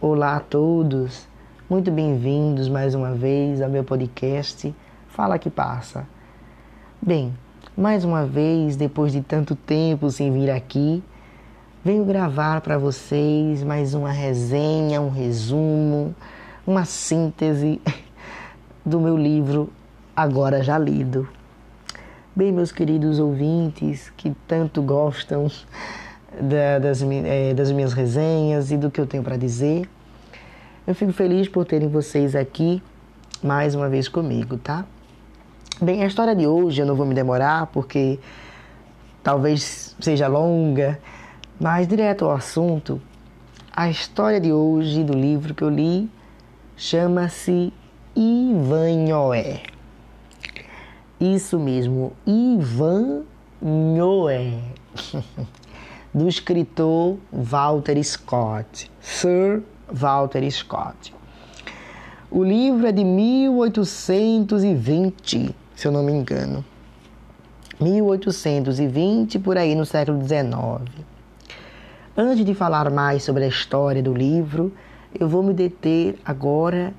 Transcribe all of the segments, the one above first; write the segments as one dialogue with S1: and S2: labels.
S1: Olá a todos, muito bem-vindos mais uma vez ao meu podcast Fala que Passa. Bem, mais uma vez, depois de tanto tempo sem vir aqui, venho gravar para vocês mais uma resenha, um resumo, uma síntese do meu livro Agora Já Lido. Bem, meus queridos ouvintes que tanto gostam da, das, é, das minhas resenhas e do que eu tenho para dizer. Eu fico feliz por terem vocês aqui mais uma vez comigo, tá? Bem, a história de hoje eu não vou me demorar porque talvez seja longa, mas direto ao assunto, a história de hoje do livro que eu li chama-se Ivanhoé. Isso mesmo, Ivanhoé. do escritor Walter Scott, Sir Walter Scott. O livro é de 1820, se eu não me engano. 1820, por aí no século XIX. Antes de falar mais sobre a história do livro, eu vou me deter agora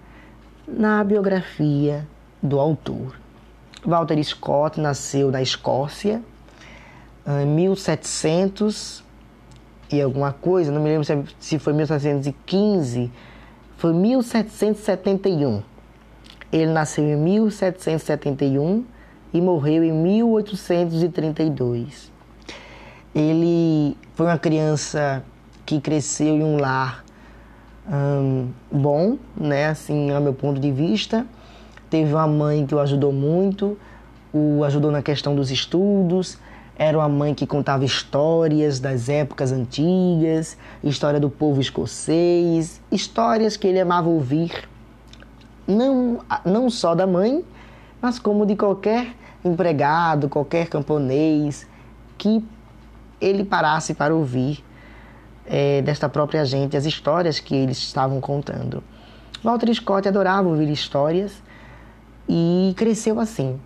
S1: na biografia do autor. Walter Scott nasceu na Escócia em 1700 e alguma coisa, não me lembro se foi 1715, foi 1771. Ele nasceu em 1771 e morreu em 1832. Ele foi uma criança que cresceu em um lar bom, né, assim, ao meu ponto de vista. Teve uma mãe que o ajudou muito, o ajudou na questão dos estudos, era uma mãe que contava histórias das épocas antigas, história do povo escocês, histórias que ele amava ouvir, não, não só da mãe, mas como de qualquer empregado, qualquer camponês que ele parasse para ouvir é, desta própria gente as histórias que eles estavam contando. Walter Scott adorava ouvir histórias e cresceu assim,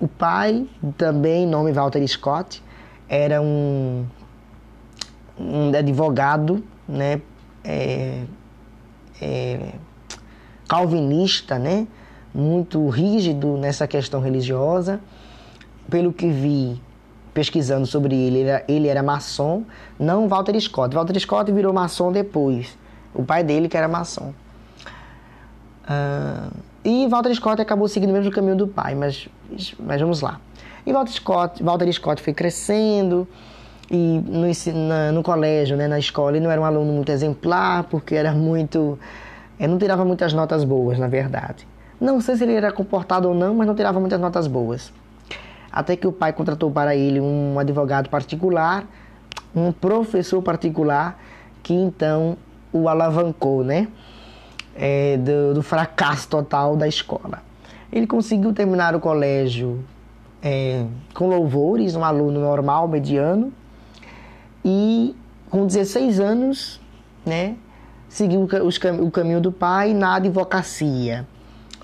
S1: o pai, também nome Walter Scott, era um, um advogado, né, é, é, calvinista, né, muito rígido nessa questão religiosa. Pelo que vi pesquisando sobre ele, ele era, ele era maçom, não Walter Scott. Walter Scott virou maçom depois. O pai dele que era maçom. Uh, e Walter Scott acabou seguindo o mesmo caminho do pai, mas, mas vamos lá. E Walter Scott, Walter Scott foi crescendo e no, na, no colégio, né, na escola, ele não era um aluno muito exemplar, porque era muito... Ele não tirava muitas notas boas, na verdade. Não sei se ele era comportado ou não, mas não tirava muitas notas boas. Até que o pai contratou para ele um advogado particular, um professor particular, que então o alavancou, né? é, do, do, fracasso total da escola. Ele conseguiu terminar o colégio é, com louvores, um aluno normal, mediano, e com 16 anos, né, seguiu os, o caminho do pai na advocacia.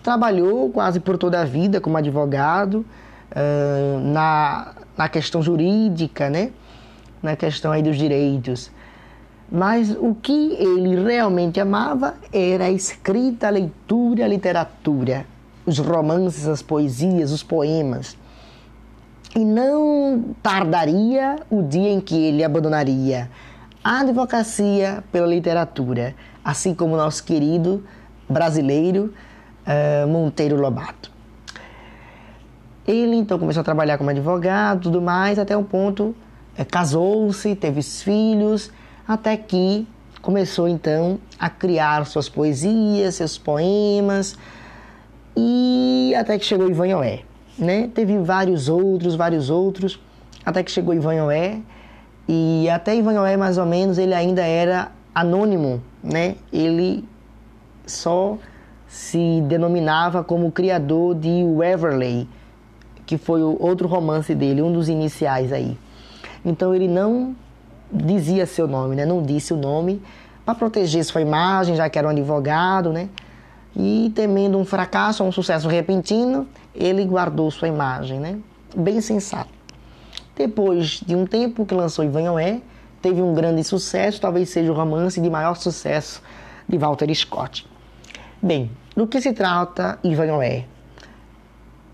S1: Trabalhou quase por toda a vida como advogado, uh, na, na questão jurídica, né, na questão aí dos direitos. Mas o que ele realmente amava era a escrita, a leitura, a literatura, os romances, as poesias, os poemas. E não tardaria o dia em que ele abandonaria a advocacia pela literatura, assim como nosso querido brasileiro uh, Monteiro Lobato. Ele então começou a trabalhar como advogado, tudo mais, até um ponto uh, casou-se, teve filhos até que começou então a criar suas poesias, seus poemas e até que chegou Ivanhoé, né? Teve vários outros, vários outros, até que chegou Ivanhoé e até Ivanhoé mais ou menos ele ainda era anônimo, né? Ele só se denominava como criador de Waverley, que foi o outro romance dele, um dos iniciais aí. Então ele não dizia seu nome, né? Não disse o nome para proteger sua imagem, já que era um advogado, né? E temendo um fracasso ou um sucesso repentino, ele guardou sua imagem, né? Bem sensato. Depois de um tempo que lançou Ivanhoé, teve um grande sucesso, talvez seja o romance de maior sucesso de Walter Scott. Bem, do que se trata Ivanhoe?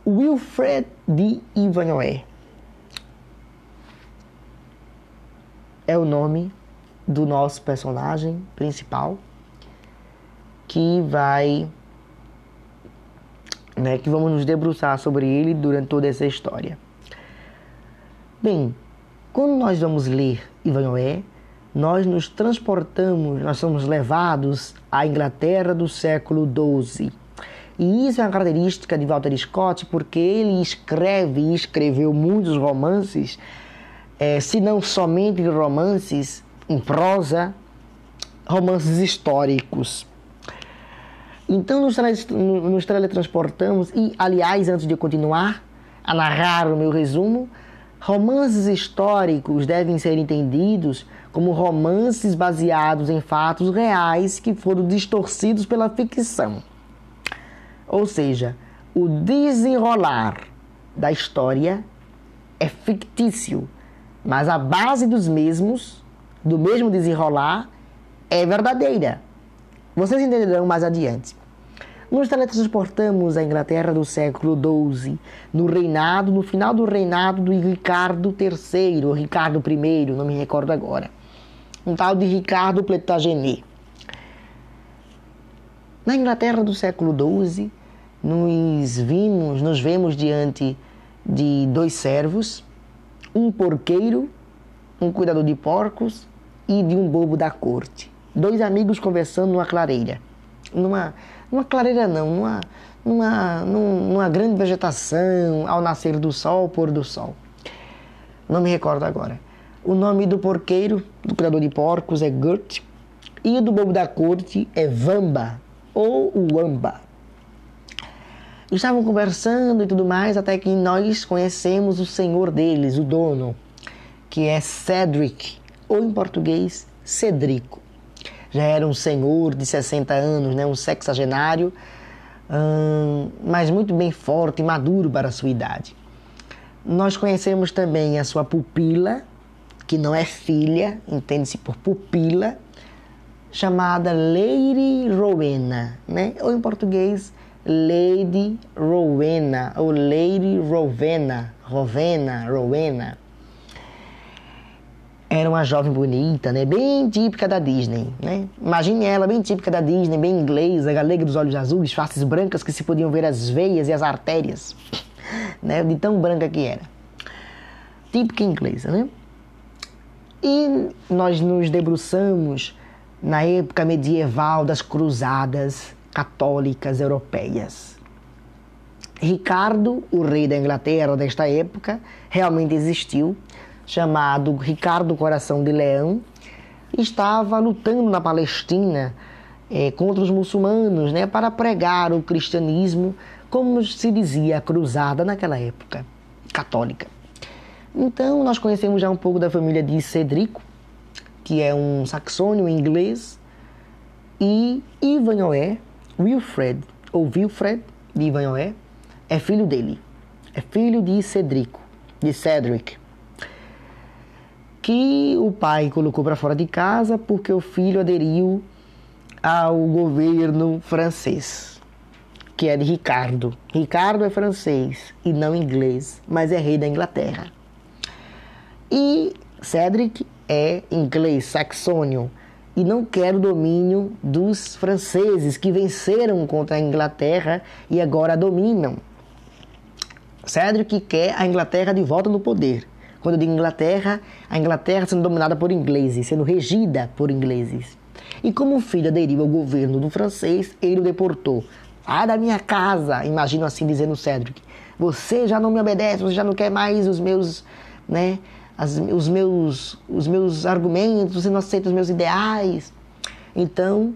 S1: Wilfred de Ivanhoe é o nome do nosso personagem principal que vai né, que vamos nos debruçar sobre ele durante toda essa história. Bem, quando nós vamos ler Ivanhoe, nós nos transportamos, nós somos levados à Inglaterra do século XII. E isso é uma característica de Walter Scott, porque ele escreve e escreveu muitos romances, é, se não somente romances em prosa, romances históricos. Então nos, nos teletransportamos e, aliás, antes de continuar a narrar o meu resumo, romances históricos devem ser entendidos como romances baseados em fatos reais que foram distorcidos pela ficção. Ou seja, o desenrolar da história é fictício, mas a base dos mesmos, do mesmo desenrolar, é verdadeira. Vocês entenderão mais adiante. Nos teletransportamos à Inglaterra do século XII, no reinado, no final do reinado do Ricardo III, ou Ricardo I, não me recordo agora um tal de Ricardo Plantagenet. Na Inglaterra do século XII, nos vimos, nos vemos diante de dois servos, um porqueiro, um cuidador de porcos e de um bobo da corte. Dois amigos conversando numa clareira. Numa, numa clareira não, numa, numa, numa grande vegetação, ao nascer do sol, ao pôr do sol. Não me recordo agora. O nome do porqueiro, do criador de porcos, é Gert, e o do bobo da corte é Vamba, ou Wamba. Estavam conversando e tudo mais, até que nós conhecemos o senhor deles, o dono, que é Cedric, ou em português, Cedrico. Já era um senhor de 60 anos, né, um sexagenário, hum, mas muito bem forte e maduro para a sua idade. Nós conhecemos também a sua pupila, que não é filha, entende-se por pupila, chamada Lady Rowena, né? ou em português, Lady Rowena, ou Lady Rowena, Rowena, Rowena. Era uma jovem bonita, né? bem típica da Disney. Né? Imagine ela, bem típica da Disney, bem inglesa, galega dos olhos azuis, faces brancas que se podiam ver as veias e as artérias, né? de tão branca que era. Típica inglesa, né? E nós nos debruçamos na época medieval das cruzadas católicas europeias. Ricardo, o rei da Inglaterra desta época, realmente existiu, chamado Ricardo Coração de Leão, estava lutando na Palestina é, contra os muçulmanos né, para pregar o cristianismo, como se dizia a cruzada naquela época, católica. Então, nós conhecemos já um pouco da família de Cedrico, que é um saxônio inglês, e Ivanhoe, Wilfred, ou Wilfred de Ivanhoe, é filho dele. É filho de Cedrico, de Cedric, que o pai colocou para fora de casa porque o filho aderiu ao governo francês, que é de Ricardo. Ricardo é francês e não inglês, mas é rei da Inglaterra. E Cedric é inglês, saxônio, e não quer o domínio dos franceses que venceram contra a Inglaterra e agora dominam. Cedric quer a Inglaterra de volta no poder. Quando eu digo Inglaterra, a Inglaterra sendo dominada por ingleses, sendo regida por ingleses. E como o filho aderiu ao governo do francês, ele o deportou. Sai da minha casa, imagino assim dizendo Cedric. Você já não me obedece, você já não quer mais os meus, né, as, os, meus, os meus argumentos, você não aceita os meus ideais. Então,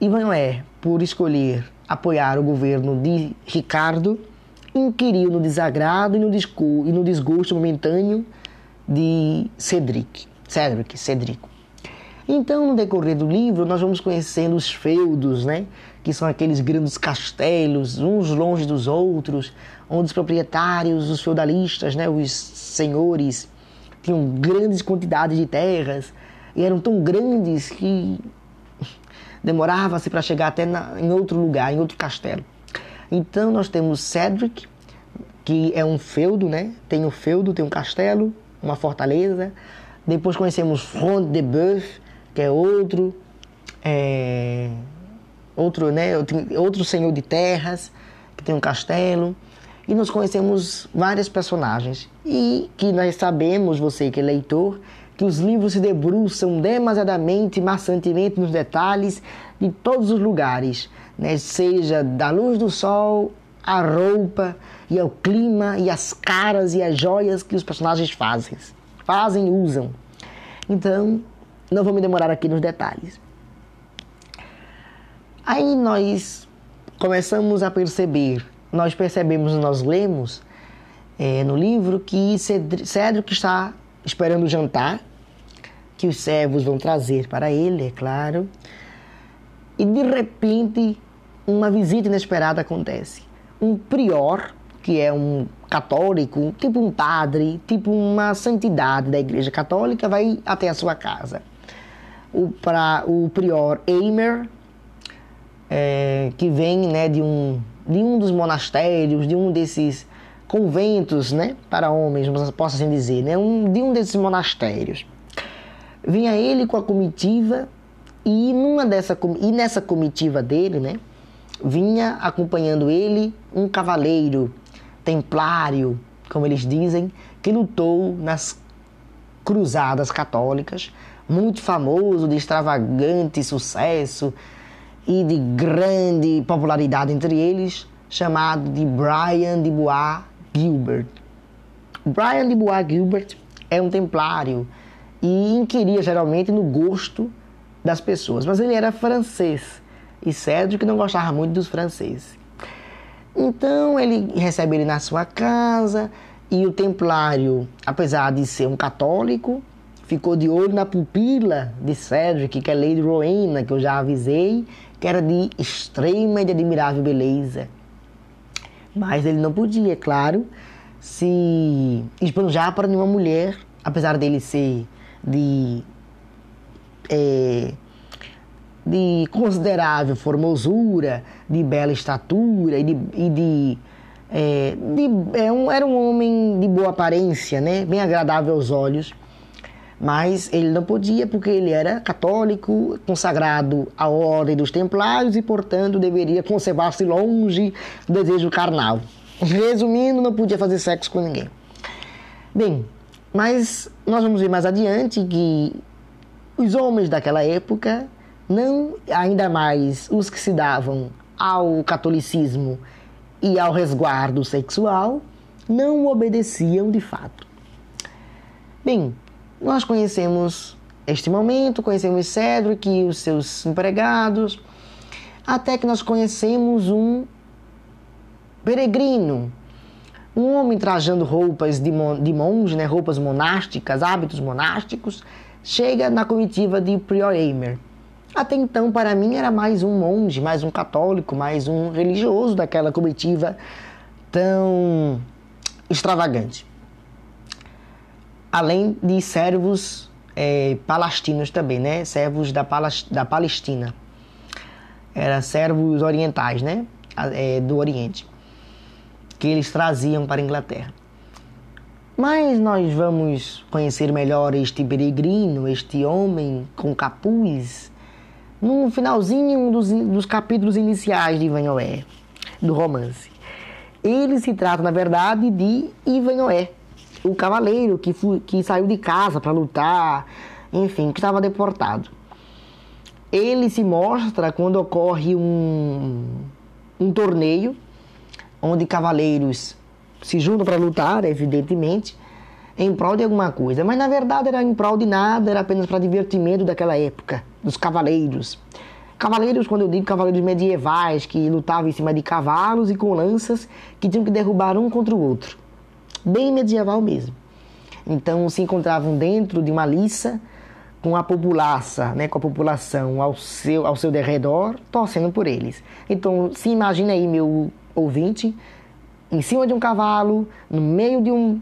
S1: Ivanhoé, por escolher apoiar o governo de Ricardo, inquiriu no desagrado e no, e no desgosto momentâneo de Cedric, Cedric, Cedrico. Então, no decorrer do livro, nós vamos conhecendo os feudos, né? que são aqueles grandes castelos, uns longe dos outros, onde os proprietários, os feudalistas, né, os senhores, tinham grandes quantidades de terras e eram tão grandes que demorava-se para chegar até na, em outro lugar, em outro castelo. Então nós temos Cedric, que é um feudo, né? Tem um feudo, tem um castelo, uma fortaleza. Depois conhecemos Front de Boeuf, que é outro, é, outro, né? Outro senhor de terras, que tem um castelo. E nós conhecemos vários personagens. E que nós sabemos, você que é leitor, que os livros se debruçam demasiadamente, maçantemente nos detalhes de todos os lugares, né? seja da luz do sol, a roupa, e ao clima, e as caras e as joias que os personagens fazem, fazem usam. Então, não vou me demorar aqui nos detalhes. Aí nós começamos a perceber, nós percebemos, nós lemos é, no livro que Cedric está esperando o jantar, que os servos vão trazer para ele, é claro. E de repente, uma visita inesperada acontece. Um prior, que é um católico, tipo um padre, tipo uma santidade da Igreja Católica, vai até a sua casa. O, pra, o prior Eimer, é, que vem né, de, um, de um dos monastérios, de um desses conventos né, para homens, posso assim dizer, né, um, de um desses monastérios. Vinha ele com a comitiva e, numa dessa, e nessa comitiva dele, né, vinha acompanhando ele um cavaleiro templário, como eles dizem, que lutou nas cruzadas católicas, muito famoso, de extravagante sucesso e de grande popularidade entre eles, chamado de Brian de Bois Gilbert. Brian de Bois Gilbert é um templário e inquiria geralmente no gosto das pessoas, mas ele era francês e Cédric não gostava muito dos franceses. Então ele recebe ele na sua casa e o templário, apesar de ser um católico, ficou de olho na pupila de Cedric, que é Lady Rowena, que eu já avisei, que era de extrema e de admirável beleza. Mas ele não podia, é claro, se esbanjar para nenhuma mulher, apesar dele ser de, é, de considerável formosura, de bela estatura e de, e de é, de, é um, era um homem de boa aparência, né? bem agradável aos olhos, mas ele não podia porque ele era católico, consagrado à ordem dos templários e, portanto, deveria conservar-se longe do desejo carnal. Resumindo, não podia fazer sexo com ninguém. Bem, mas nós vamos ver mais adiante que os homens daquela época, não ainda mais os que se davam ao catolicismo e ao resguardo sexual, não obedeciam de fato. Bem, nós conhecemos este momento, conhecemos Cedric e os seus empregados, até que nós conhecemos um peregrino, um homem trajando roupas de, de monge, né, roupas monásticas, hábitos monásticos, chega na comitiva de Prior Eimer. Até então, para mim, era mais um monge, mais um católico, mais um religioso daquela comitiva tão extravagante além de servos é, palestinos também, né? Servos da, da Palestina. Era servos orientais, né? É, do Oriente. Que eles traziam para a Inglaterra. Mas nós vamos conhecer melhor este peregrino, este homem com capuz, no finalzinho dos, dos capítulos iniciais de Ivanhoé, do romance. Ele se trata, na verdade, de Ivanhoé, o cavaleiro que, que saiu de casa para lutar, enfim, que estava deportado. Ele se mostra quando ocorre um, um torneio onde cavaleiros se juntam para lutar, evidentemente, em prol de alguma coisa. Mas na verdade era em prol de nada, era apenas para divertimento daquela época, dos cavaleiros. Cavaleiros, quando eu digo cavaleiros medievais, que lutavam em cima de cavalos e com lanças, que tinham que derrubar um contra o outro bem medieval mesmo. Então se encontravam dentro de uma liça com a populaça, né, com a população ao seu, ao seu derredor, torcendo por eles. Então se imagina aí, meu ouvinte, em cima de um cavalo, no meio de um,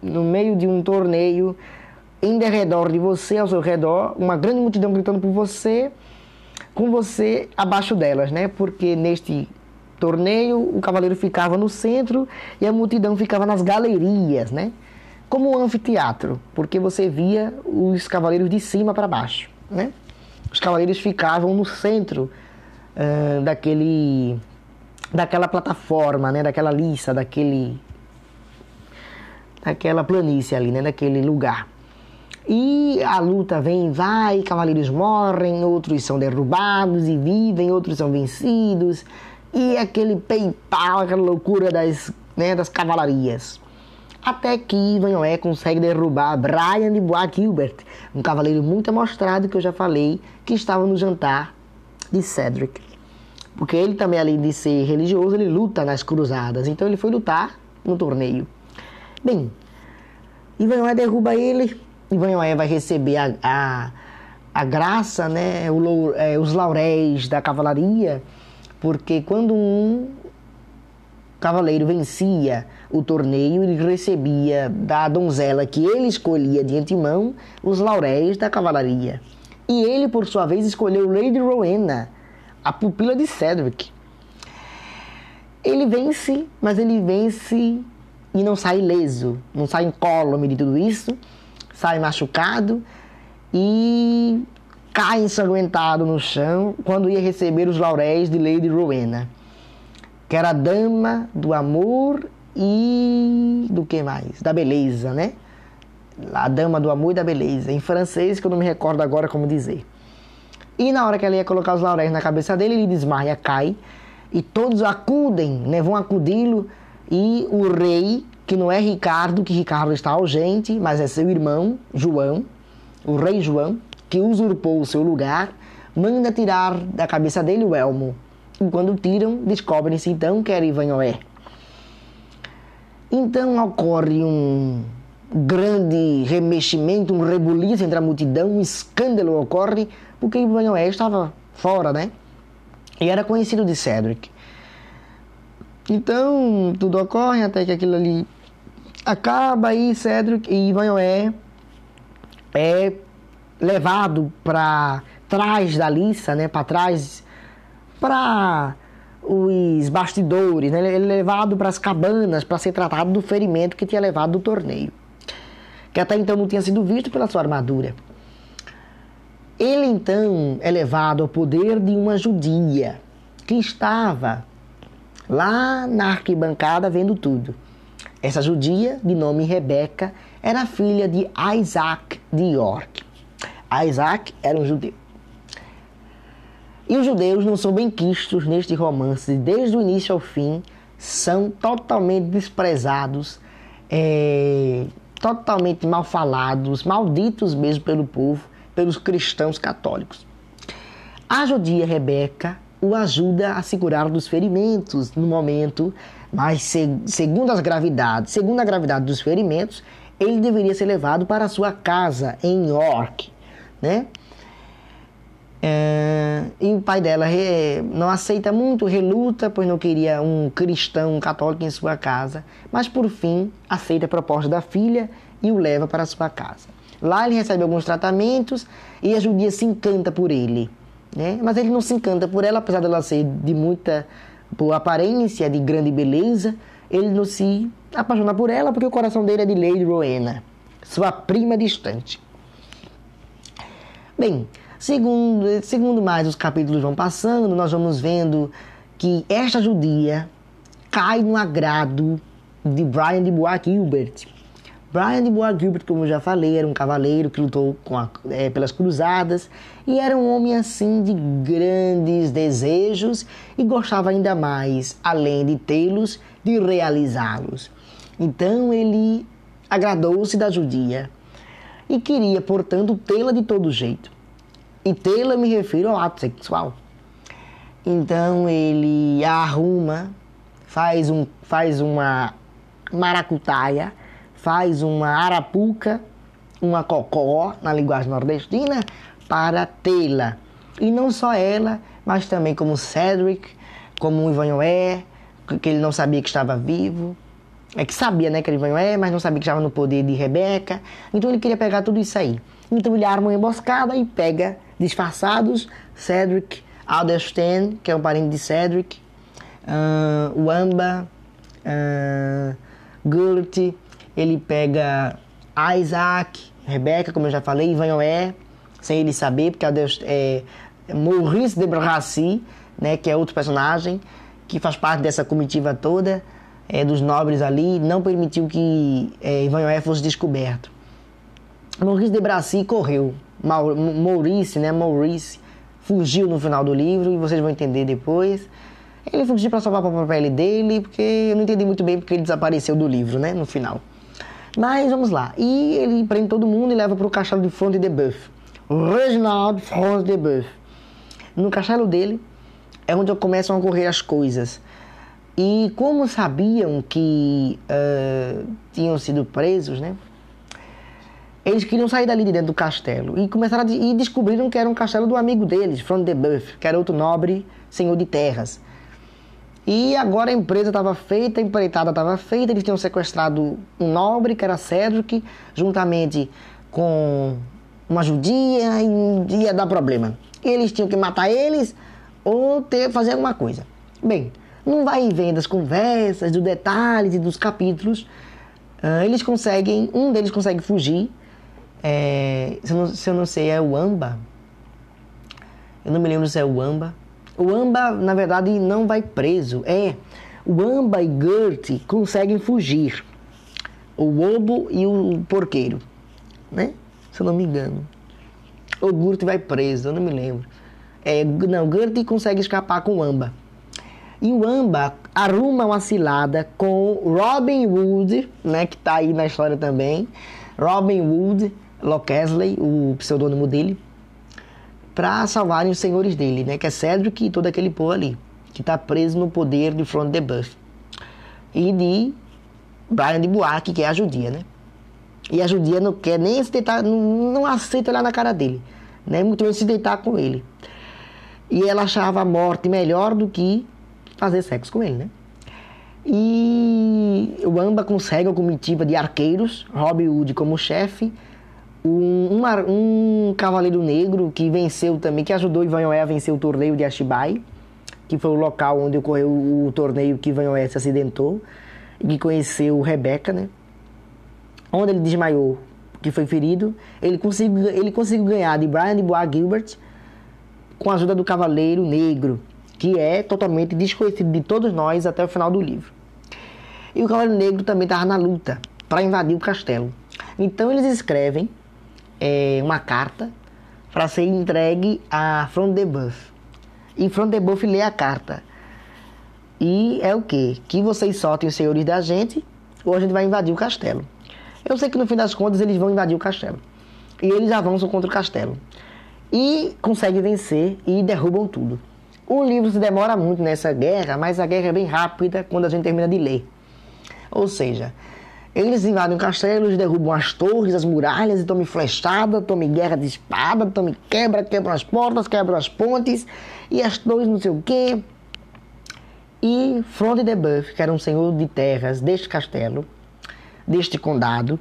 S1: no meio de um torneio, em derredor de você, ao seu redor, uma grande multidão gritando por você, com você abaixo delas, né? Porque neste torneio o cavaleiro ficava no centro e a multidão ficava nas galerias, né? Como um anfiteatro, porque você via os cavaleiros de cima para baixo, né? Os cavaleiros ficavam no centro uh, daquele daquela plataforma, né? Daquela liça, daquele daquela planície ali, né? Daquele lugar. E a luta vem, vai, cavaleiros morrem, outros são derrubados e vivem, outros são vencidos. E aquele peipal, aquela loucura das, né, das cavalarias. Até que Ivanhoé consegue derrubar Brian de Bois Gilbert, um cavaleiro muito amostrado que eu já falei, que estava no jantar de Cedric. Porque ele também, além de ser religioso, ele luta nas cruzadas. Então ele foi lutar no torneio. Bem, Ivanhoé derruba ele, Ivanhoé vai receber a, a, a graça, né, o, é, os lauréis da cavalaria, porque quando um cavaleiro vencia o torneio, ele recebia da donzela que ele escolhia de antemão os lauréis da cavalaria. E ele, por sua vez, escolheu Lady Rowena, a pupila de Cedric. Ele vence, mas ele vence e não sai ileso, não sai incólume de tudo isso, sai machucado e cai ensanguentado no chão quando ia receber os lauréis de Lady Rowena, que era a dama do amor e do que mais? Da beleza, né? A dama do amor e da beleza, em francês que eu não me recordo agora como dizer. E na hora que ela ia colocar os lauréis na cabeça dele, ele desmaia, cai, e todos acudem, né, vão acudi-lo, e o rei que não é Ricardo, que Ricardo está ausente, mas é seu irmão, João, o rei João, que usurpou o seu lugar, manda tirar da cabeça dele o elmo. E quando tiram, descobrem-se então que era Ivanhoé. Então ocorre um grande remeximento, um rebuliço entre a multidão, um escândalo ocorre, porque Ivanhoé estava fora, né? E era conhecido de Cedric. Então, tudo ocorre até que aquilo ali acaba e Cedric e Ivanhoé é levado para trás da liça, né, para trás para os bastidores, né? ele é levado para as cabanas para ser tratado do ferimento que tinha levado do torneio, que até então não tinha sido visto pela sua armadura. Ele então é levado ao poder de uma judia que estava lá na arquibancada vendo tudo. Essa judia, de nome Rebeca, era filha de Isaac de York. Isaac era um judeu. E os judeus não são bem quistos neste romance, desde o início ao fim, são totalmente desprezados, é, totalmente mal falados, malditos mesmo pelo povo, pelos cristãos católicos. A judia Rebeca o ajuda a segurar dos ferimentos no momento, mas segundo as gravidades, segundo a gravidade dos ferimentos, ele deveria ser levado para sua casa em York, né? É, e o pai dela re, não aceita muito, reluta, pois não queria um cristão um católico em sua casa, mas por fim aceita a proposta da filha e o leva para sua casa. Lá ele recebe alguns tratamentos e a judia se encanta por ele. Né? Mas ele não se encanta por ela, apesar dela ser de muita boa aparência, de grande beleza, ele não se apaixona por ela porque o coração dele é de Lady Rowena, sua prima distante. Bem, segundo, segundo mais os capítulos vão passando, nós vamos vendo que esta judia cai no agrado de Brian de Bois Gilbert, Brian de Bois Gilbert, como eu já falei, era um cavaleiro que lutou a, é, pelas cruzadas e era um homem assim de grandes desejos e gostava ainda mais, além de tê-los, de realizá-los. Então ele agradou-se da judia e queria, portanto, tê-la de todo jeito. E tê-la me refiro ao ato sexual. Então ele arruma, faz, um, faz uma maracutaia faz uma arapuca, uma cocó, na linguagem nordestina, para tê-la. E não só ela, mas também como Cedric, como Ivanhoé, que ele não sabia que estava vivo. É que sabia, né, que era Ivanhoé, mas não sabia que estava no poder de Rebeca. Então ele queria pegar tudo isso aí. Então ele arma uma emboscada e pega disfarçados, Cedric, Alderstan, que é um parente de Cedric, uh, Wamba, uh, Gurt, ele pega Isaac, Rebeca, como eu já falei, Ivanhoé, sem ele saber, porque é, é Maurice de Brassy, né, que é outro personagem, que faz parte dessa comitiva toda, é, dos nobres ali, não permitiu que é, fosse descoberto. Maurice de Brassy correu, Maurice, né, Maurice, fugiu no final do livro, e vocês vão entender depois. Ele fugiu para salvar a pele dele, porque eu não entendi muito bem porque ele desapareceu do livro, né, no final. Mas vamos lá. E ele prende todo mundo e leva para o castelo de Fronte de Boeuf. Reginald Fronte de Boeuf. No castelo dele é onde começam a ocorrer as coisas. E como sabiam que uh, tinham sido presos, né? Eles queriam sair dali de dentro do castelo e começaram a, e descobriram que era um castelo do amigo deles, Front de Boeuf, que era outro nobre senhor de terras. E agora a empresa estava feita, a empreitada estava feita, eles tinham sequestrado um nobre, que era Cedric, juntamente com uma judia, e ia dar problema. Eles tinham que matar eles ou ter, fazer alguma coisa. Bem, não vai vendo das conversas, dos detalhes e dos capítulos. Uh, eles conseguem, um deles consegue fugir. É, se, eu não, se eu não sei, é o Amba. Eu não me lembro se é o Amba. O Amba, na verdade, não vai preso. É, o Amba e Gert conseguem fugir. O lobo e o porqueiro, né? Se eu não me engano. O Gurt vai preso, eu não me lembro. É, não, Gert consegue escapar com o Amba. E o Amba arruma uma cilada com Robin Wood, né, que está aí na história também. Robin Wood, Locksley, o pseudônimo dele para salvarem os senhores dele, né? Que é Cedric e todo aquele povo ali, que está preso no poder de Front de Buff. E de Brian de Buarque, que é a judia, né? E a judia não quer nem se deitar, não, não aceita olhar na cara dele, né? Muito menos se deitar com ele. E ela achava a morte melhor do que fazer sexo com ele, né? E o Amba consegue a comitiva de arqueiros, Robin Hood como chefe, um, um, um, cavaleiro negro que venceu também, que ajudou Ivanhoé a vencer o torneio de Atibaia, que foi o local onde ocorreu o torneio que Ivanhoé se acidentou, e que conheceu Rebeca, né? Onde ele desmaiou, que foi ferido, ele conseguiu, ele conseguiu ganhar de Brian de Bois Gilbert com a ajuda do Cavaleiro Negro, que é totalmente desconhecido de todos nós até o final do livro. E o Cavaleiro Negro também estava na luta para invadir o castelo. Então eles escrevem é, uma carta para ser entregue a Front de Buff. E Front de Buff lê a carta. E é o que? Que vocês soltem os senhores da gente ou a gente vai invadir o castelo. Eu sei que no fim das contas eles vão invadir o castelo. E eles avançam contra o castelo. E conseguem vencer e derrubam tudo. O livro se demora muito nessa guerra, mas a guerra é bem rápida quando a gente termina de ler. Ou seja, eles invadem castelos, derrubam as torres, as muralhas, e tomam flechada, tomam guerra de espada, tomam quebra, quebram as portas, quebram as pontes, e as torres não sei o quê. E Fronte de Buff, que era um senhor de terras deste castelo, deste condado,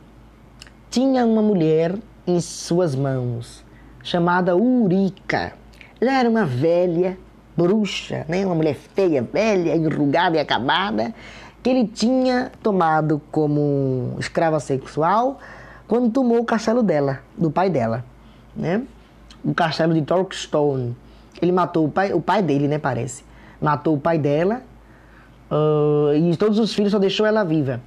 S1: tinha uma mulher em suas mãos, chamada Urica. Já era uma velha bruxa, né? uma mulher feia, velha, enrugada e acabada, que ele tinha tomado como escrava sexual quando tomou o castelo dela, do pai dela, né? O castelo de Torquestone. Ele matou o pai, o pai dele, né, parece. Matou o pai dela uh, e todos os filhos só deixou ela viva.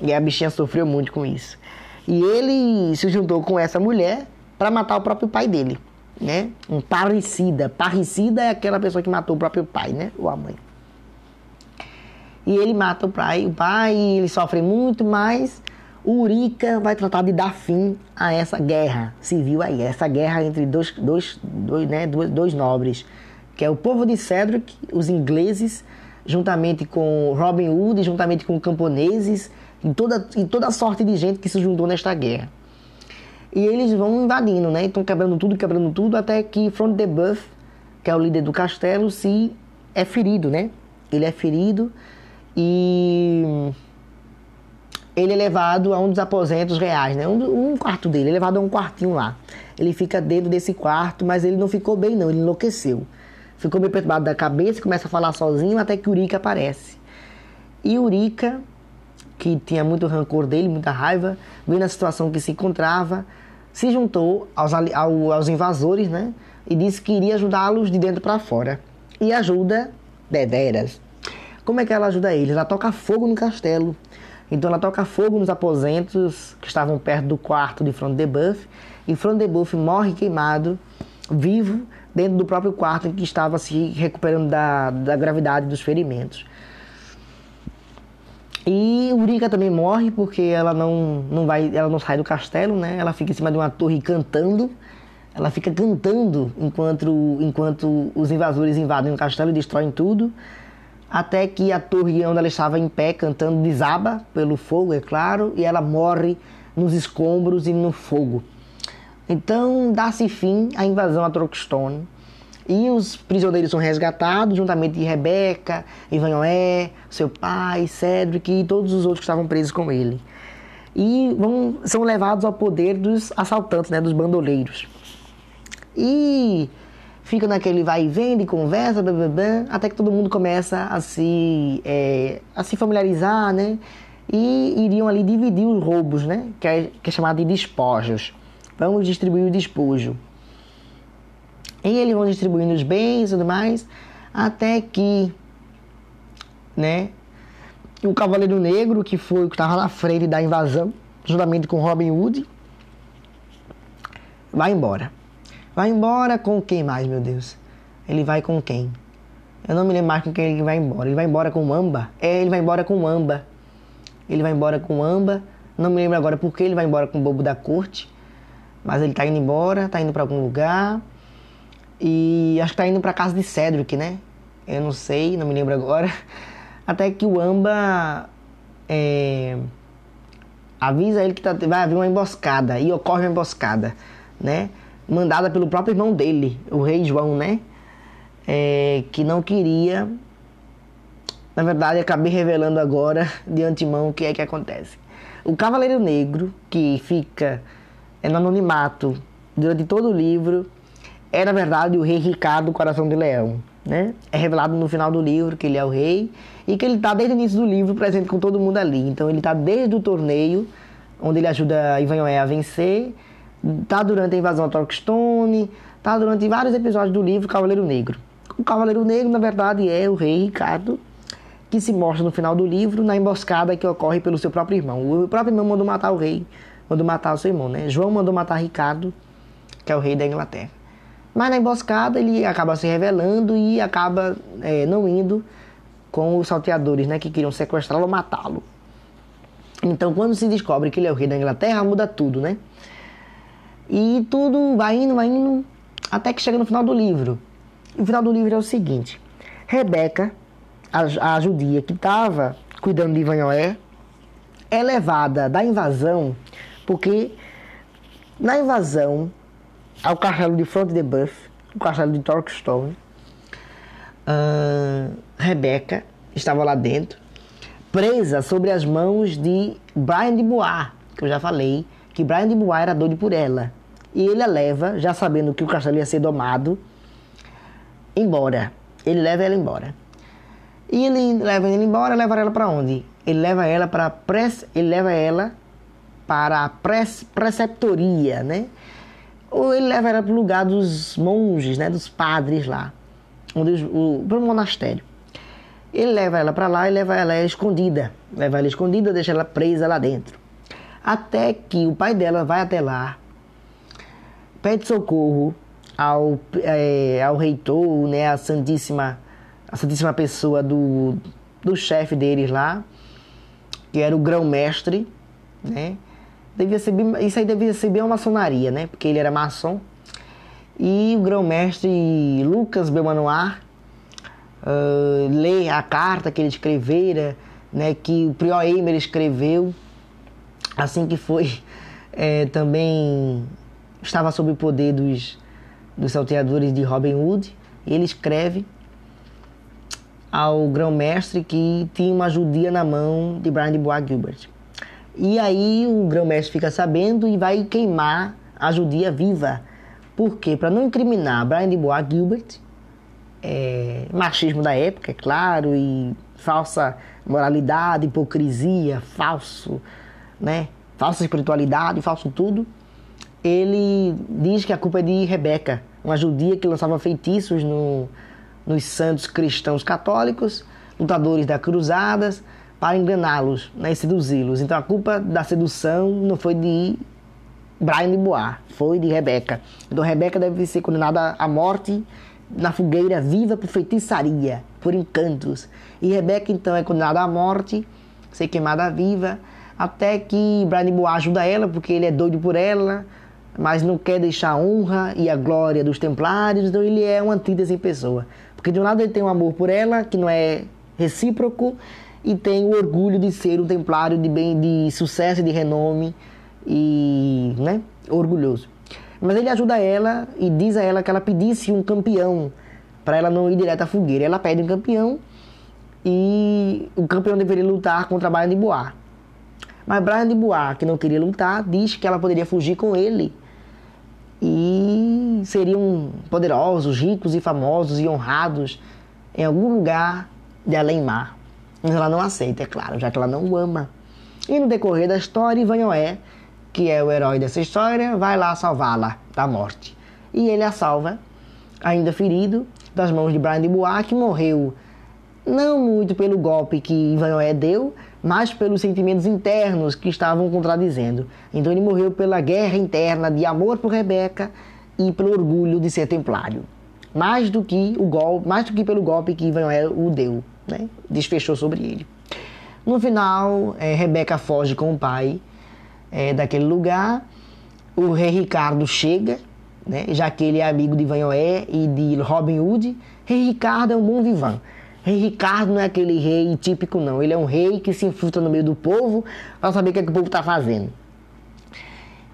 S1: E a bichinha sofreu muito com isso. E ele se juntou com essa mulher para matar o próprio pai dele, né? Um parricida. Parricida é aquela pessoa que matou o próprio pai, né? Ou a mãe e ele mata o pai. O pai ele sofre muito, mas o Urica vai tratar de dar fim a essa guerra civil aí, essa guerra entre dois, dois, dois, né, dois, dois nobres, que é o povo de Cedric, os ingleses, juntamente com Robin Hood, juntamente com camponeses e toda, e toda sorte de gente que se juntou nesta guerra. E eles vão invadindo, né? Estão quebrando tudo, quebrando tudo, até que Front de Buff, que é o líder do castelo, se é ferido, né? Ele é ferido e ele é levado a um dos aposentos reais, né? Um, um, quarto dele, é levado a um quartinho lá. Ele fica dentro desse quarto, mas ele não ficou bem não, ele enlouqueceu. Ficou meio perturbado da cabeça, começa a falar sozinho até que Urica aparece. E Urica, que tinha muito rancor dele, muita raiva, vendo a situação que se encontrava, se juntou aos, aos invasores, né? E disse que iria ajudá-los de dentro para fora. E ajuda deveras. Como é que ela ajuda eles? Ela toca fogo no castelo então ela toca fogo nos aposentos que estavam perto do quarto de Front de Buff e Front de Buff morre queimado, vivo, dentro do próprio quarto em que estava se recuperando da, da gravidade dos ferimentos. E Urica também morre porque ela não, não vai, ela não sai do castelo, né? Ela fica em cima de uma torre cantando. Ela fica cantando enquanto, enquanto os invasores invadem o castelo e destroem tudo até que a torre onde ela estava em pé cantando desaba pelo fogo, é claro, e ela morre nos escombros e no fogo. Então dá-se fim à invasão a Trokstone e os prisioneiros são resgatados juntamente de Rebeca, Ivanoé, seu pai, Cedric e todos os outros que estavam presos com ele. E vão, são levados ao poder dos assaltantes, né, dos bandoleiros. E fica naquele vai e vem de conversa, blá, blá, blá, até que todo mundo começa a se, é, a se familiarizar, né? E iriam ali dividir os roubos, né? Que é, que é chamado de despojos. Vamos distribuir o despojo. E eles vão distribuindo os bens e tudo mais, até que, né? O Cavaleiro Negro, que foi o que estava na frente da invasão, juntamente com Robin Hood, vai embora. Vai embora com quem mais, meu Deus? Ele vai com quem? Eu não me lembro mais com quem ele vai embora. Ele vai embora com Amba? É, ele vai embora com Amba. Ele vai embora com Amba. Não me lembro agora por que ele vai embora com o bobo da corte. Mas ele tá indo embora, tá indo para algum lugar. E acho que tá indo pra casa de Cedric, né? Eu não sei, não me lembro agora. Até que o Amba é, avisa ele que tá, vai haver uma emboscada. E ocorre uma emboscada, né? Mandada pelo próprio irmão dele, o rei João, né? É, que não queria. Na verdade, acabei revelando agora de antemão o que é que acontece. O Cavaleiro Negro, que fica no anonimato durante todo o livro, é na verdade o rei Ricardo Coração de Leão. Né? É revelado no final do livro que ele é o rei e que ele está desde o início do livro presente com todo mundo ali. Então ele está desde o torneio, onde ele ajuda Ivanhoé a vencer, Tá durante a invasão a Torquestone, tá durante vários episódios do livro Cavaleiro Negro. O Cavaleiro Negro, na verdade, é o rei Ricardo, que se mostra no final do livro na emboscada que ocorre pelo seu próprio irmão. O próprio irmão mandou matar o rei, mandou matar o seu irmão, né? João mandou matar Ricardo, que é o rei da Inglaterra. Mas na emboscada ele acaba se revelando e acaba é, não indo com os salteadores, né? Que queriam sequestrá-lo ou matá-lo. Então, quando se descobre que ele é o rei da Inglaterra, muda tudo, né? E tudo vai indo, vai indo, até que chega no final do livro. E o final do livro é o seguinte: Rebeca, a, a judia que estava cuidando de Ivanhoé, é levada da invasão, porque na invasão ao castelo de Front de Buff, o castelo de Torquestone, uh, Rebeca estava lá dentro, presa sobre as mãos de Brian de Bois, que eu já falei, que Brian de Bois era doido por ela e ele a leva, já sabendo que o castelo ia ser domado, embora. Ele leva ela embora. E ele leva ela embora, leva ela para onde? Ele leva ela para ele leva ela para a pres, preceptoria, né? Ou ele leva ela para o lugar dos monges, né, dos padres lá, onde o para o monastério. Ele leva ela para lá e leva ela escondida, leva ela escondida, deixa ela presa lá dentro. Até que o pai dela vai até lá pede socorro ao, é, ao reitor, né, a santíssima, a santíssima pessoa do, do chefe deles lá, que era o grão-mestre, né? Devia ser bem, isso aí devia ser bem uma maçonaria, né? Porque ele era maçom. E o grão-mestre Lucas Belmanoir uh, lê a carta que ele escrevera, né? Que o prior Eimer escreveu, assim que foi é, também estava sob o poder dos, dos salteadores de Robin Hood, ele escreve ao grão-mestre que tinha uma judia na mão de Brian de Bois Gilbert. E aí o grão-mestre fica sabendo e vai queimar a judia viva. Por quê? Para não incriminar Brian de Bois Gilbert, é, machismo da época, é claro, e falsa moralidade, hipocrisia, falso, né? Falsa espiritualidade, falso tudo. Ele diz que a culpa é de Rebeca, uma judia que lançava feitiços no, nos santos cristãos católicos, lutadores das cruzadas, para enganá-los né, e seduzi-los. Então a culpa da sedução não foi de Brian de Bois, foi de Rebeca. Então Rebeca deve ser condenada à morte na fogueira viva por feitiçaria, por encantos. E Rebeca então é condenada à morte, ser queimada viva, até que Brian de Bois ajuda ela, porque ele é doido por ela, mas não quer deixar a honra e a glória dos templários, então ele é uma antítese em pessoa. Porque de um lado ele tem um amor por ela, que não é recíproco, e tem o orgulho de ser um templário de bem de sucesso e de renome e, né, orgulhoso. Mas ele ajuda ela e diz a ela que ela pedisse um campeão para ela não ir direto à fogueira. Ela pede um campeão e o campeão deveria lutar contra Brian de Bois. Mas Brian de Bois, que não queria lutar, diz que ela poderia fugir com ele e seriam poderosos, ricos e famosos e honrados em algum lugar de além-mar. Mas ela não aceita, é claro, já que ela não o ama. E no decorrer da história, Ivanhoé que é o herói dessa história, vai lá salvá-la da morte. E ele a salva, ainda ferido, das mãos de Brian de Bois, que morreu não muito pelo golpe que Ivanhoé deu, mas pelos sentimentos internos que estavam contradizendo. Então ele morreu pela guerra interna de amor por Rebeca e pelo orgulho de ser templário. Mais do que o golpe, mais do que pelo golpe que Ivanhoé o deu, né? desfechou sobre ele. No final, é, Rebeca foge com o pai é, daquele lugar. O rei Ricardo chega, né, já que ele é amigo de Vanhoé e de Robin Hood. Rei Ricardo é um bom vivan. Rei Ricardo não é aquele rei típico, não. Ele é um rei que se infiltra no meio do povo para saber o que, é que o povo está fazendo.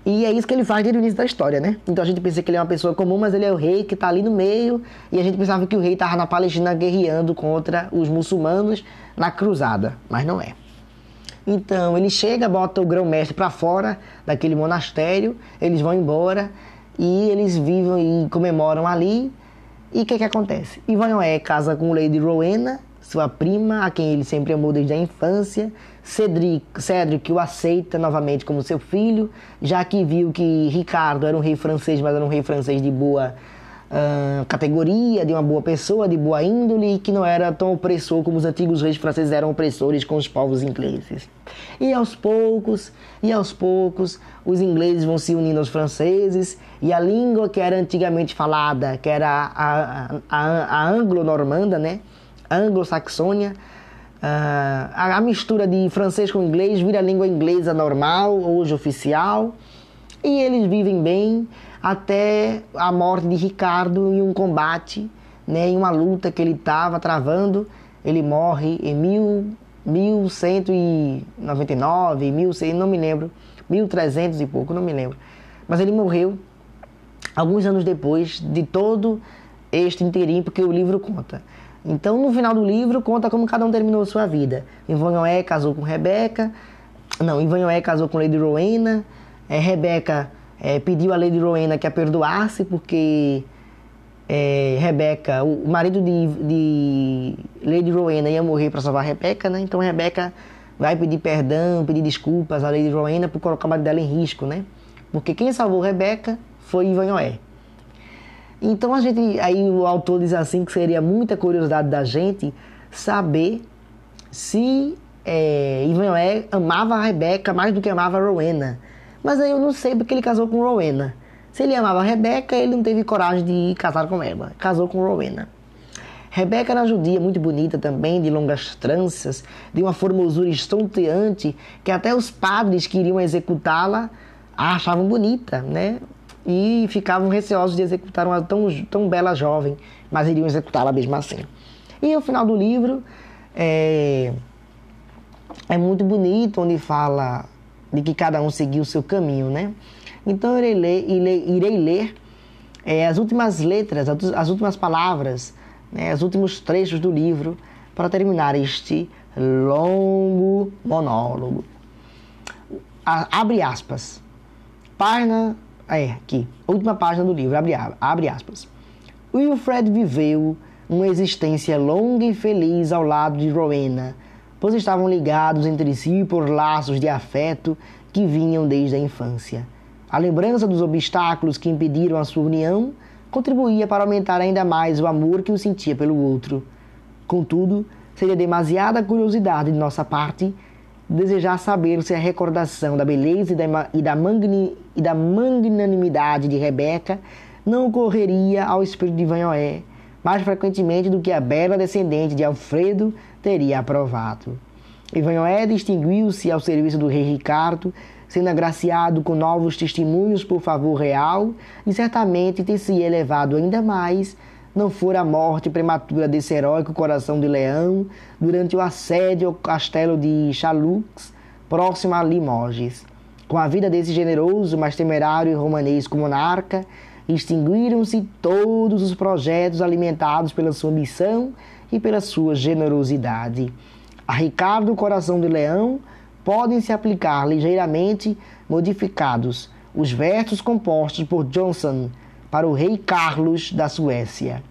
S1: E é isso que ele faz desde o início da história, né? Então a gente pensa que ele é uma pessoa comum, mas ele é o rei que está ali no meio. E a gente pensava que o rei estava na Palestina guerreando contra os muçulmanos na cruzada, mas não é. Então ele chega, bota o grão-mestre para fora daquele monastério, eles vão embora e eles vivem e comemoram ali. E o que, que acontece? Ivanhoé casa com Lady Rowena, sua prima, a quem ele sempre amou desde a infância. Cedric, Cedric o aceita novamente como seu filho, já que viu que Ricardo era um rei francês, mas era um rei francês de boa uh, categoria, de uma boa pessoa, de boa índole, e que não era tão opressor como os antigos reis franceses eram opressores com os povos ingleses. E aos poucos, e aos poucos, os ingleses vão se unindo aos franceses, e a língua que era antigamente falada, que era a, a, a anglo-normanda, né? Anglo-saxônia, Uh, a, a, mistura de francês com inglês vira língua inglesa normal, hoje oficial, e eles vivem bem até a morte de Ricardo em um combate, né, em uma luta que ele estava travando. Ele morre em mil, 1199, 1100, não me lembro, 1300 e pouco, não me lembro. Mas ele morreu alguns anos depois de todo este interim, porque o livro conta. Então, no final do livro, conta como cada um terminou sua vida. Ivanhoé casou com Rebeca, não, Ivanhoé casou com Lady Rowena, é, Rebeca é, pediu a Lady Rowena que a perdoasse porque é, Rebeca, o marido de, de Lady Rowena ia morrer para salvar Rebeca, né? Então Rebeca vai pedir perdão, pedir desculpas a Lady Rowena por colocar o marido dela em risco, né? Porque quem salvou Rebeca foi Ivanhoé. Então a gente, aí o autor diz assim que seria muita curiosidade da gente saber se é, Ivanhoé amava a Rebeca mais do que amava a Rowena. Mas aí eu não sei porque ele casou com Rowena. Se ele amava Rebeca, ele não teve coragem de casar com ela. Casou com Rowena. Rebeca era judia muito bonita também, de longas tranças, de uma formosura estonteante, que até os padres que iriam executá-la achavam bonita, né? E ficavam receosos de executar uma tão, tão bela jovem, mas iriam executá-la mesmo assim. E o final do livro é, é muito bonito, onde fala de que cada um seguiu o seu caminho, né? Então eu irei ler, irei, irei ler é, as últimas letras, as últimas palavras, né, os últimos trechos do livro para terminar este longo monólogo. abre aspas. Página. É, aqui. Última página do livro, abre, abre aspas. Wilfred viveu uma existência longa e feliz ao lado de Rowena, pois estavam ligados entre si por laços de afeto que vinham desde a infância. A lembrança dos obstáculos que impediram a sua união contribuía para aumentar ainda mais o amor que um sentia pelo outro. Contudo, seria demasiada curiosidade de nossa parte desejar saber se a recordação da beleza e da, e da, magni, e da magnanimidade de Rebeca não ocorreria ao espírito de Vanhoé mais frequentemente do que a bela descendente de Alfredo teria aprovado. Ivanhoé distinguiu-se ao serviço do rei Ricardo, sendo agraciado com novos testemunhos por favor real, e certamente ter se elevado ainda mais não fora a morte prematura desse heróico coração de leão durante o assédio ao castelo de Chalux, próximo a Limoges. Com a vida desse generoso, mas temerário e romanesco monarca, extinguiram-se todos os projetos alimentados pela sua missão e pela sua generosidade. A Ricardo Coração de Leão podem se aplicar ligeiramente modificados os versos compostos por Johnson para o rei Carlos da Suécia.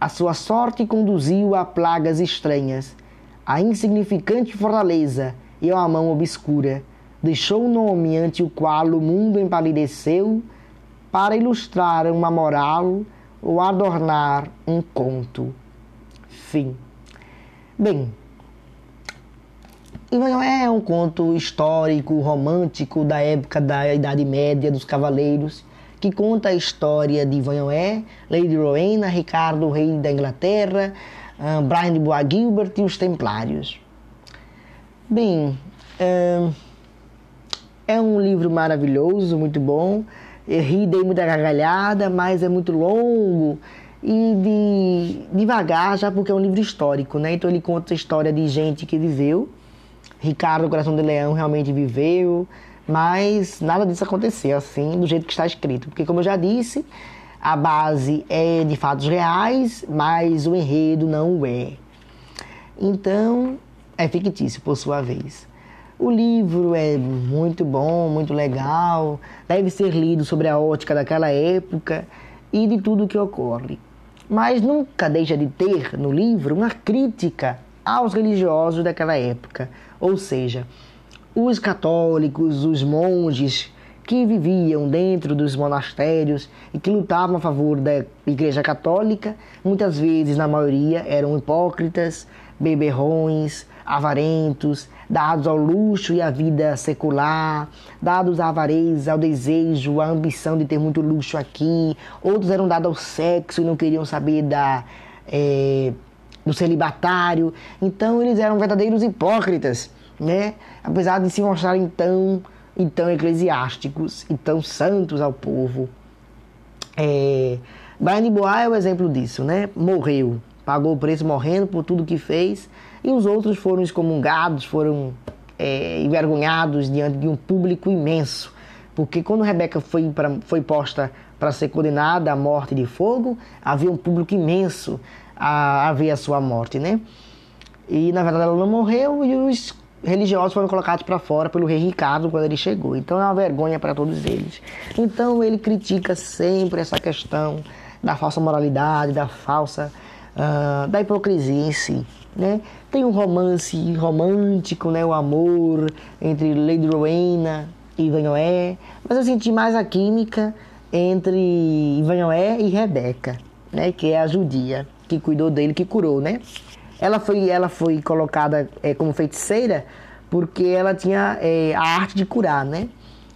S1: A sua sorte conduziu a plagas estranhas, a insignificante fortaleza e a mão obscura. Deixou o nome ante o qual o mundo empalideceu para ilustrar uma moral ou adornar um conto. Fim. Bem, não é um conto histórico, romântico da época da Idade Média dos Cavaleiros, que conta a história de Ivanhoé, Lady Rowena, Ricardo, rei da Inglaterra, uh, Brian de Bois Gilbert e os Templários. Bem, uh, é um livro maravilhoso, muito bom. Eu ri, dei muita gargalhada, mas é muito longo e de, devagar, já porque é um livro histórico, né? Então ele conta a história de gente que viveu. Ricardo, Coração de Leão, realmente viveu, mas nada disso aconteceu assim, do jeito que está escrito. Porque, como eu já disse, a base é de fatos reais, mas o enredo não é. Então, é fictício por sua vez. O livro é muito bom, muito legal, deve ser lido sobre a ótica daquela época e de tudo o que ocorre. Mas nunca deixa de ter no livro uma crítica aos religiosos daquela época, ou seja, os católicos, os monges que viviam dentro dos monastérios e que lutavam a favor da Igreja Católica, muitas vezes, na maioria, eram hipócritas, beberrões, avarentos, dados ao luxo e à vida secular, dados à avareza, ao desejo, à ambição de ter muito luxo aqui. Outros eram dados ao sexo e não queriam saber da, é, do celibatário. Então eles eram verdadeiros hipócritas, né? apesar de se mostrarem tão, tão eclesiásticos e tão santos ao povo. É, Brian de Bois é o exemplo disso, né? Morreu, pagou o preço morrendo por tudo que fez e os outros foram excomungados, foram é, envergonhados diante de um público imenso. Porque quando Rebeca foi, pra, foi posta para ser condenada à morte de fogo, havia um público imenso a, a ver a sua morte, né? E na verdade ela não morreu e os religiosos foram colocados para fora pelo rei Ricardo quando ele chegou. Então é uma vergonha para todos eles. Então ele critica sempre essa questão da falsa moralidade, da falsa, uh, da hipocrisia em si né? Tem um romance romântico, né? O amor entre Lady Rowena e Ivanhoé, mas eu senti mais a química entre Ivanhoé e Rebeca, né? Que é a judia que cuidou dele, que curou, né? Ela foi, ela foi colocada é, como feiticeira porque ela tinha é, a arte de curar, né?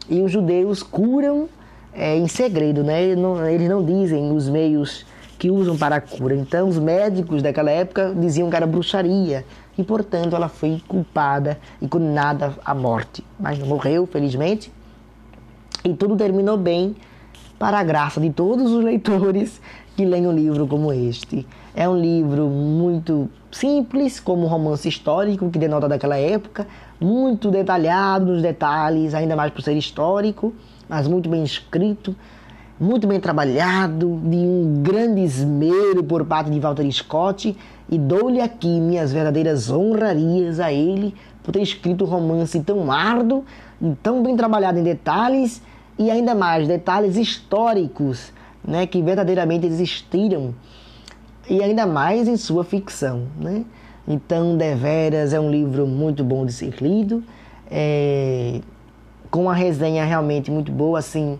S1: E os judeus curam é, em segredo, né? Eles não, eles não dizem os meios que usam para a cura. Então, os médicos daquela época diziam que era bruxaria e, portanto, ela foi culpada e condenada à morte. Mas não morreu, felizmente, e tudo terminou bem para a graça de todos os leitores que leem um livro como este. É um livro muito simples, como um romance histórico que denota daquela época, muito detalhado nos detalhes, ainda mais por ser histórico, mas muito bem escrito muito bem trabalhado, de um grande esmero por parte de Walter Scott, e dou-lhe aqui minhas verdadeiras honrarias a ele por ter escrito um romance tão árduo tão bem trabalhado em detalhes e ainda mais detalhes históricos, né, que verdadeiramente existiram e ainda mais em sua ficção, né? Então, deveras é um livro muito bom de ser lido, é, com uma resenha realmente muito boa, assim.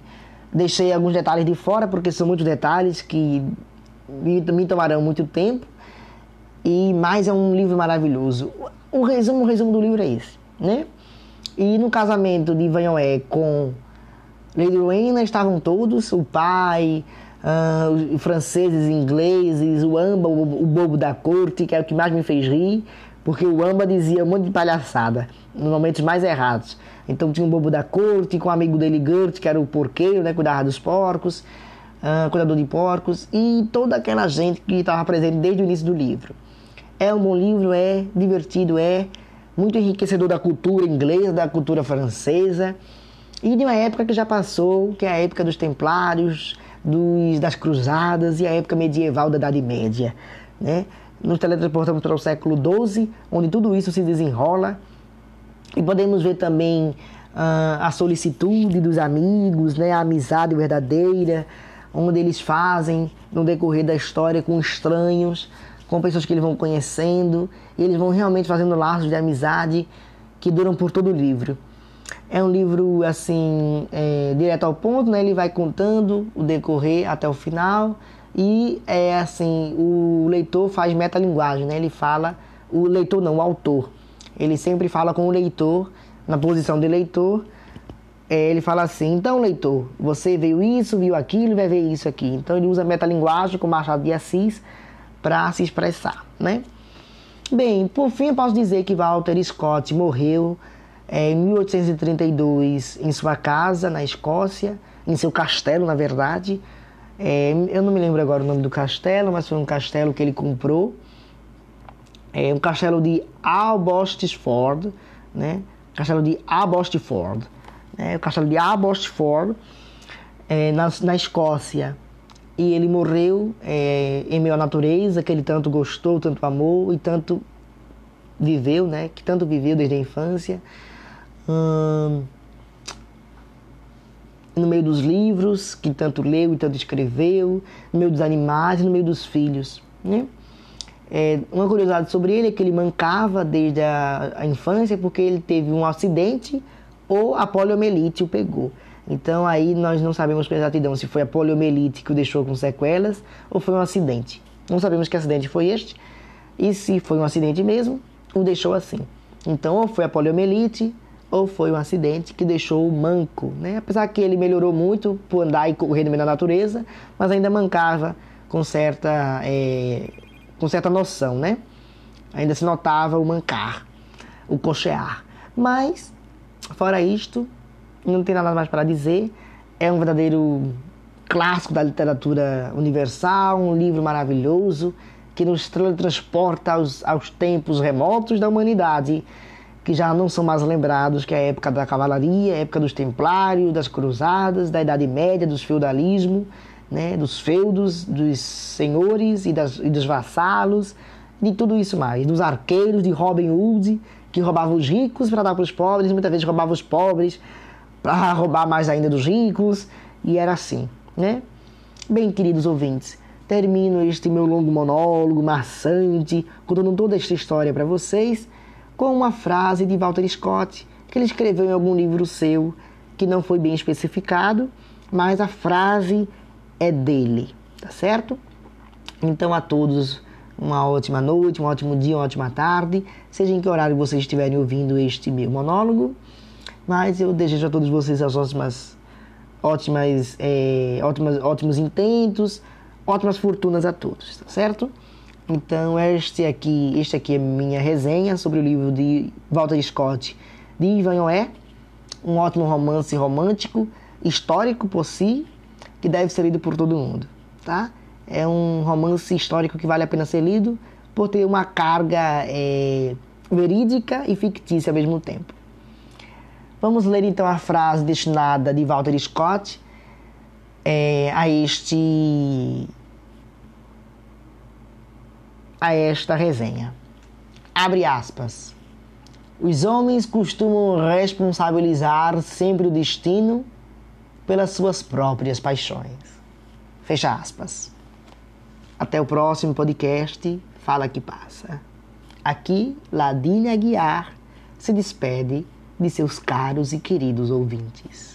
S1: Deixei alguns detalhes de fora porque são muitos detalhes que me, me tomarão muito tempo, e mais é um livro maravilhoso. O resumo, o resumo do livro é esse, né? E no casamento de Vanhoé com Lady Rowena estavam todos, o pai, uh, os franceses, ingleses, o Amba, o, o, bobo da corte, que é o que mais me fez rir, porque o Amba dizia um monte de palhaçada, nos momentos mais errados. Então tinha um bobo da corte, com um amigo dele, Gert, que era o porqueiro, né, cuidava dos porcos, uh, cuidador de porcos, e toda aquela gente que estava presente desde o início do livro. É um bom livro, é divertido, é muito enriquecedor da cultura inglesa, da cultura francesa, e de uma época que já passou, que é a época dos templários, dos, das cruzadas e a época medieval da Idade Média. Né? Nos teletransportamos para o século XII, onde tudo isso se desenrola. E podemos ver também uh, a solicitude dos amigos, né? a amizade verdadeira, onde eles fazem no decorrer da história com estranhos, com pessoas que eles vão conhecendo, e eles vão realmente fazendo laços de amizade que duram por todo o livro. É um livro assim é, direto ao ponto, né? Ele vai contando o decorrer até o final e é assim o leitor faz metalinguagem, né? Ele fala o leitor não, o autor. Ele sempre fala com o leitor na posição de leitor. É, ele fala assim: então leitor, você viu isso, viu aquilo, vai ver isso aqui. Então ele usa metalinguagem com Machado de Assis para se expressar, né? Bem, por fim eu posso dizer que Walter Scott morreu é, em 1832 em sua casa na Escócia, em seu castelo, na verdade. É, eu não me lembro agora o nome do castelo, mas foi um castelo que ele comprou. É um castelo de Albostford, né? Castelo de Abostford, né? O castelo de Abostford, é, na, na Escócia. E ele morreu é, em meio à natureza, que ele tanto gostou, tanto amou e tanto viveu, né? Que tanto viveu desde a infância hum, no meio dos livros que tanto leu e tanto escreveu, no meio dos animais e no meio dos filhos. Né? É, uma curiosidade sobre ele é que ele mancava desde a, a, infância porque ele teve um acidente ou a poliomielite o pegou. Então aí nós não sabemos com exatidão se foi a poliomielite que o deixou com sequelas ou foi um acidente. Não sabemos que acidente foi este e se foi um acidente mesmo, o deixou assim. Então ou foi a poliomielite ou foi um acidente que deixou o manco, né? Apesar que ele melhorou muito por andar e correr no meio da natureza, mas ainda mancava com certa, é, com certa noção, né? Ainda se notava o mancar, o cochear. Mas, fora isto, não tem nada mais para dizer. É um verdadeiro clássico da literatura universal, um livro maravilhoso que nos transporta aos, aos tempos remotos da humanidade que já não são mais lembrados, que é a época da cavalaria, a época dos templários, das cruzadas, da Idade Média, dos feudalismo, né, dos feudos, dos senhores e, das, e dos vassalos, de tudo isso mais, dos arqueiros, de Robin Hood, que roubavam os ricos para dar para os pobres, muitas vezes roubava os pobres para roubar mais ainda dos ricos, e era assim, né? Bem, queridos ouvintes, termino este meu longo monólogo maçante, contando toda esta história para vocês com uma frase de Walter Scott que ele escreveu em algum livro seu que não foi bem especificado, mas a frase é dele, tá certo? Então a todos uma ótima noite, um ótimo dia, uma ótima tarde, seja em que horário vocês estiverem ouvindo este meu monólogo, mas eu desejo a todos vocês as ótimas, ótimas, é, ótimas, ótimos intentos, ótimas fortunas a todos, tá certo? Então este aqui, este aqui é minha resenha sobre o livro de Walter Scott de Ivanhoé, um ótimo romance romântico, histórico por si, que deve ser lido por todo mundo, tá? É um romance histórico que vale a pena ser lido por ter uma carga é, verídica e fictícia ao mesmo tempo. Vamos ler então a frase destinada de Walter Scott é, a este a esta resenha. Abre aspas. Os homens costumam responsabilizar sempre o destino pelas suas próprias paixões. Fecha aspas. Até o próximo podcast. Fala que passa. Aqui, Ladina Guiar se despede de seus caros e queridos ouvintes.